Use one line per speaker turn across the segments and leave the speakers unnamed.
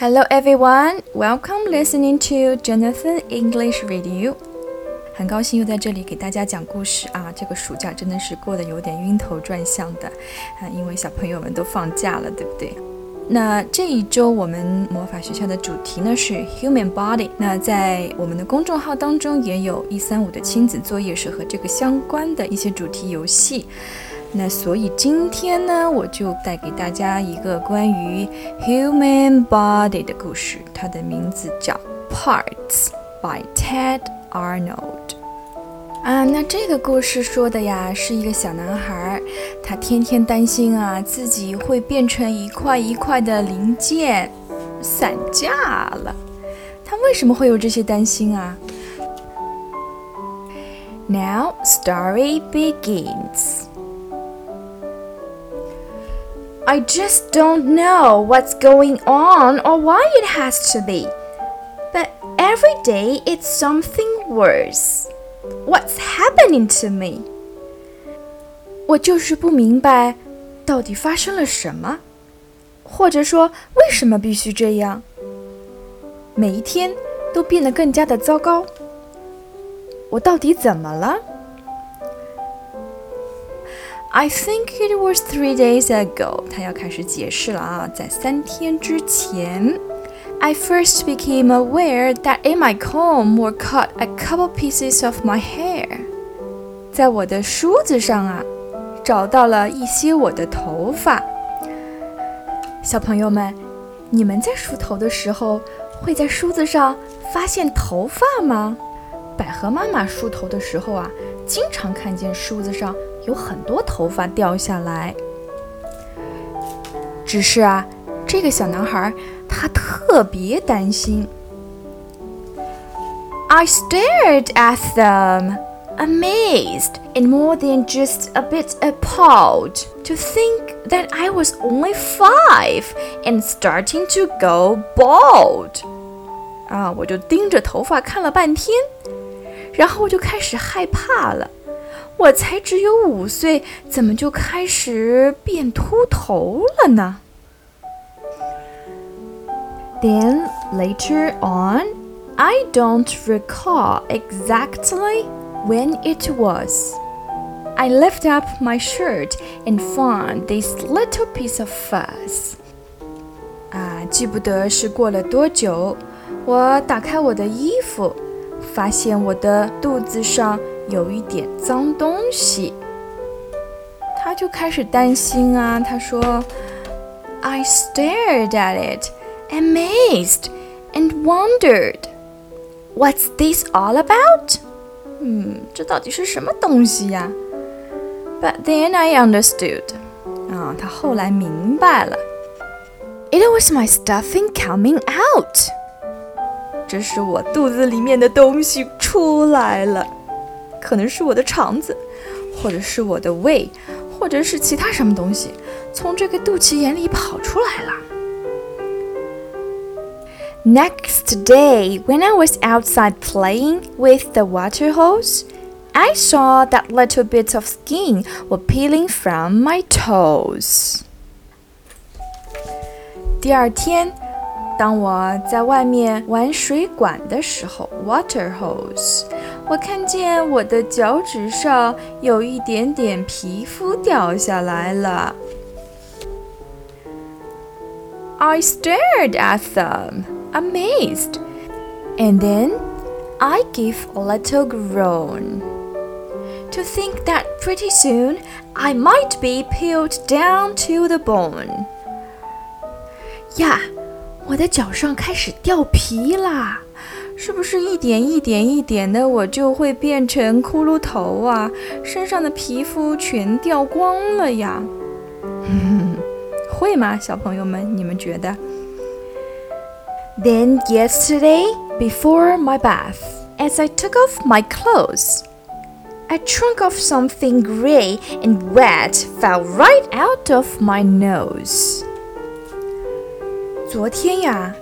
Hello everyone, welcome listening to Jonathan English Radio。很高兴又在这里给大家讲故事啊！这个暑假真的是过得有点晕头转向的啊，因为小朋友们都放假了，对不对？那这一周我们魔法学校的主题呢是 Human Body。那在我们的公众号当中也有一三五的亲子作业是和这个相关的一些主题游戏。那所以今天呢，我就带给大家一个关于 human body 的故事，它的名字叫 Parts by Ted Arnold。啊，那这个故事说的呀，是一个小男孩，他天天担心啊，自己会变成一块一块的零件，散架了。他为什么会有这些担心啊？Now story begins. I just don't know what's going on or why it has to be. But every day it's something worse. What's happening to me? 我就是不明白，到底发生了什么，或者说为什么必须这样？每一天都变得更加的糟糕。我到底怎么了 ？I think it was three days ago. 他要开始解释了啊，在三天之前，I first became aware that in my comb were cut a couple pieces of my hair. 在我的梳子上啊，找到了一些我的头发。小朋友们，你们在梳头的时候会在梳子上发现头发吗？百合妈妈梳头的时候啊，经常看见梳子上。有很多头发掉下来，只是啊，这个小男孩他特别担心。I stared at them, amazed and more than just a bit appalled to think that I was only five and starting to go bald. 啊，我就盯着头发看了半天， 然后我就开始害怕了。我才只有五岁，怎么就开始变秃头了呢？Then later on, I don't recall exactly when it was. I lift up my shirt and found this little piece of fuzz. 啊，记不得是过了多久，我打开我的衣服， 发现我的肚子上。有一点脏东西，他就开始担心啊。他说：“I stared at it, amazed, and wondered, what's this all about？” 嗯，这到底是什么东西呀？But then I understood. 啊，他后来明白了。It was my stuffing coming out. 这是我肚子里面的东西出来了。可能是我的肠子，或者是我的胃，或者是其他什么东西从这个肚脐眼里跑出来了。Next day, when I was outside playing with the water hose, I saw that little bits of skin were peeling from my toes. 第二天， 当我在外面玩水管的时候，water hose。我看见我的脚趾上有一点点皮肤掉下来了。I stared at them, amazed, and then I gave a little groan. To think that pretty soon I might be peeled down to the bone. 呀， 我的脚上开始掉皮啦！是不是一点一点一点的，我就会变成骷髅头啊？身上的皮肤全掉光了呀？会吗，小朋友们？你们觉得？Then yesterday, before my bath, as I took off my clothes, a chunk of something gray and wet fell right out of my nose. 昨天呀。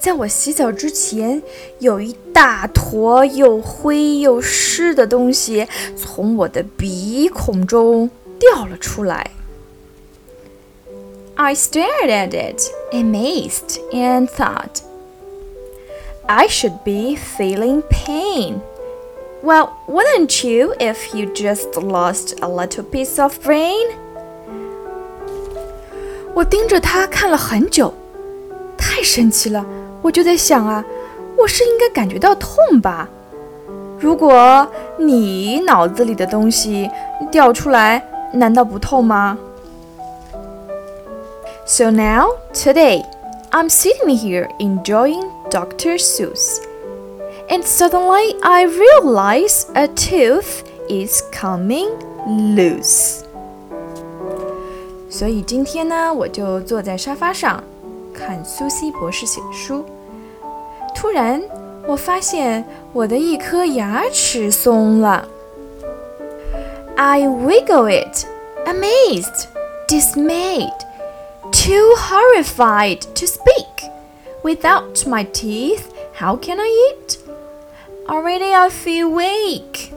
在我洗澡之前，有一大坨又灰又湿的东西从我的鼻孔中掉了出来。 I stared at it, amazed, and thought, I should be feeling pain. Well, wouldn't you if you just lost a little piece of brain? 我盯着他看了很久， 太神奇了！我就在想啊，我是应该感觉到痛吧？如果你脑子里的东西掉出来，难道不痛吗？So now, today, I'm sitting here enjoying Dr. Seuss, and suddenly I realize a tooth is coming loose. 所以今天呢，我就坐在沙发上 看苏西博士写的书。突然，我发现我的一颗牙齿松了。I wiggle it, amazed, dismayed, too horrified to speak. Without my teeth, how can I eat? Already I feel weak.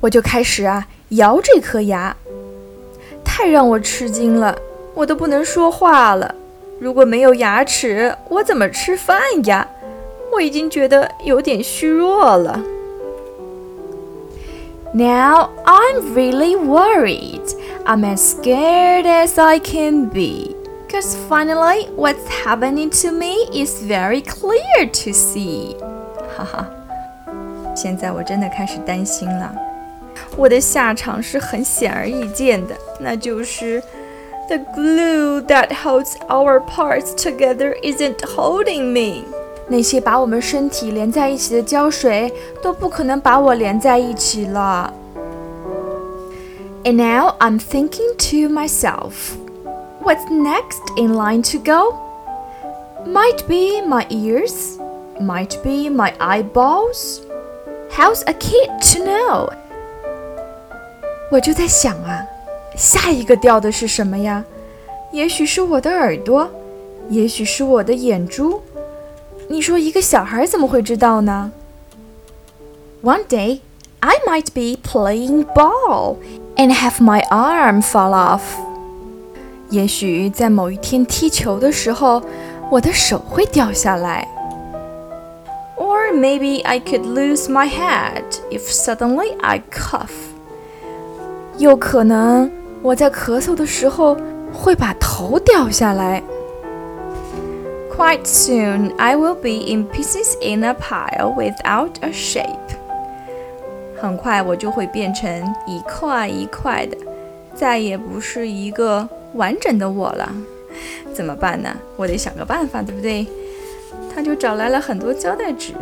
我就开始啊摇这颗牙，太让我吃惊了，我都不能说话了。如果没有牙齿，我怎么吃饭呀？我已经觉得有点虚弱了。Now I'm really worried. I'm as scared as I can be. Because finally, what's happening to me is very clear to see. 哈哈，现在我真的开始担心了。我的下场是很显而易见的，那就是。the glue that holds our parts together isn't holding me. 那些把我们身体连在一起的胶水都不可能把我连在一起了。And now I'm thinking to myself, what's next in line to go? Might be my ears, might be my eyeballs. How's a kid to know? 我就在想啊。 下一个掉的是什么呀？也许是我的耳朵，也许是我的眼珠。你说一个小孩怎么会知道呢？One day I might be playing ball and have my arm fall off。也许在某一天踢球的时候，我的手会掉下来。Or maybe I could lose my head if suddenly I cough。有可能。 我在咳嗽的时候会把头掉下来。Quite soon, I will be in pieces in a pile without a shape. 很快我就会变成一块一块的，再也不是一个完整的我了。怎么办呢？我得想个办法，对不对？他就找来了很多胶带纸，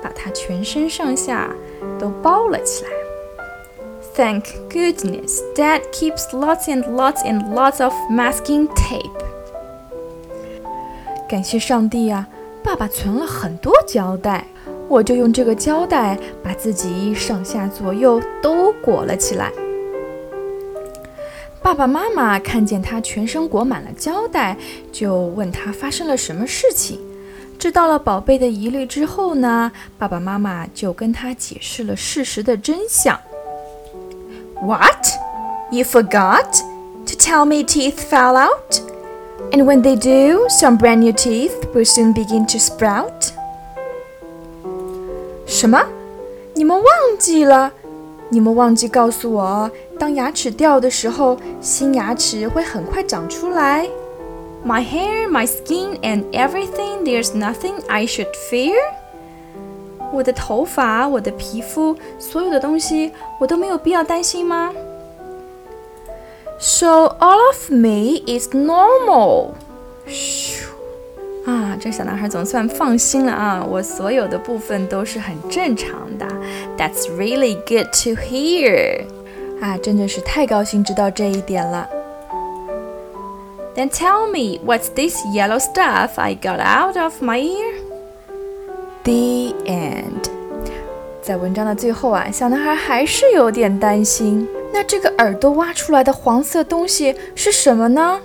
把他全身上下都包了起来。Thank goodness, Dad keeps lots and lots and lots of masking tape. 感谢上帝啊，爸爸存了很多胶带，我就用这个胶带把自己上下左右都裹了起来。爸爸妈妈看见他全身裹满了胶带，就问他发生了什么事情。知道了宝贝的疑虑之后呢，爸爸妈妈就跟他解释了事实的真相。What? You forgot to tell me teeth fell out? And when they do, some brand new teeth will soon begin to sprout? 什么？你们忘记了？你们忘记告诉我，当牙齿掉的时候，新牙齿会很快长出来。My hair, my skin, and everything, there's nothing I should fear? 我的头发，我的皮肤，所有的东西，我都没有必要担心吗？So all of me is normal。咻啊，这小男孩总算放心了啊！我所有的部分都是很正常的。That's really good to hear。啊，真的是太高兴知道这一点了。Then tell me, what's this yellow stuff I got out of my ear? The end，在文章的最后啊，小男孩还是有点担心。那这个耳朵挖出来的黄色东西是什么呢？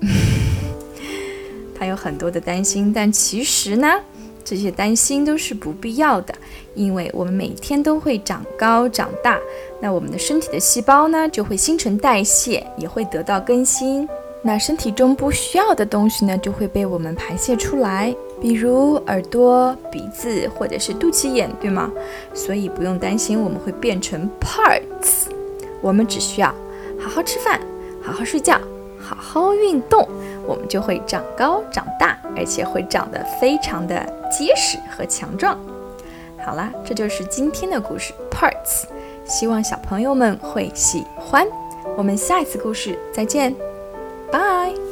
他有很多的担心，但其实呢，这些担心都是不必要的，因为我们每天都会长高长大，那我们的身体的细胞呢就会新陈代谢，也会得到更新。那身体中不需要的东西呢，就会被我们排泄出来，比如耳朵、鼻子或者是肚脐眼，对吗？所以不用担心我们会变成 parts，我们只需要好好吃饭，好好睡觉，好好运动，我们就会长高长大，而且会长得非常的结实和强壮。好啦，这就是今天的故事 parts，希望小朋友们会喜欢。我们下一次故事再见。Bye.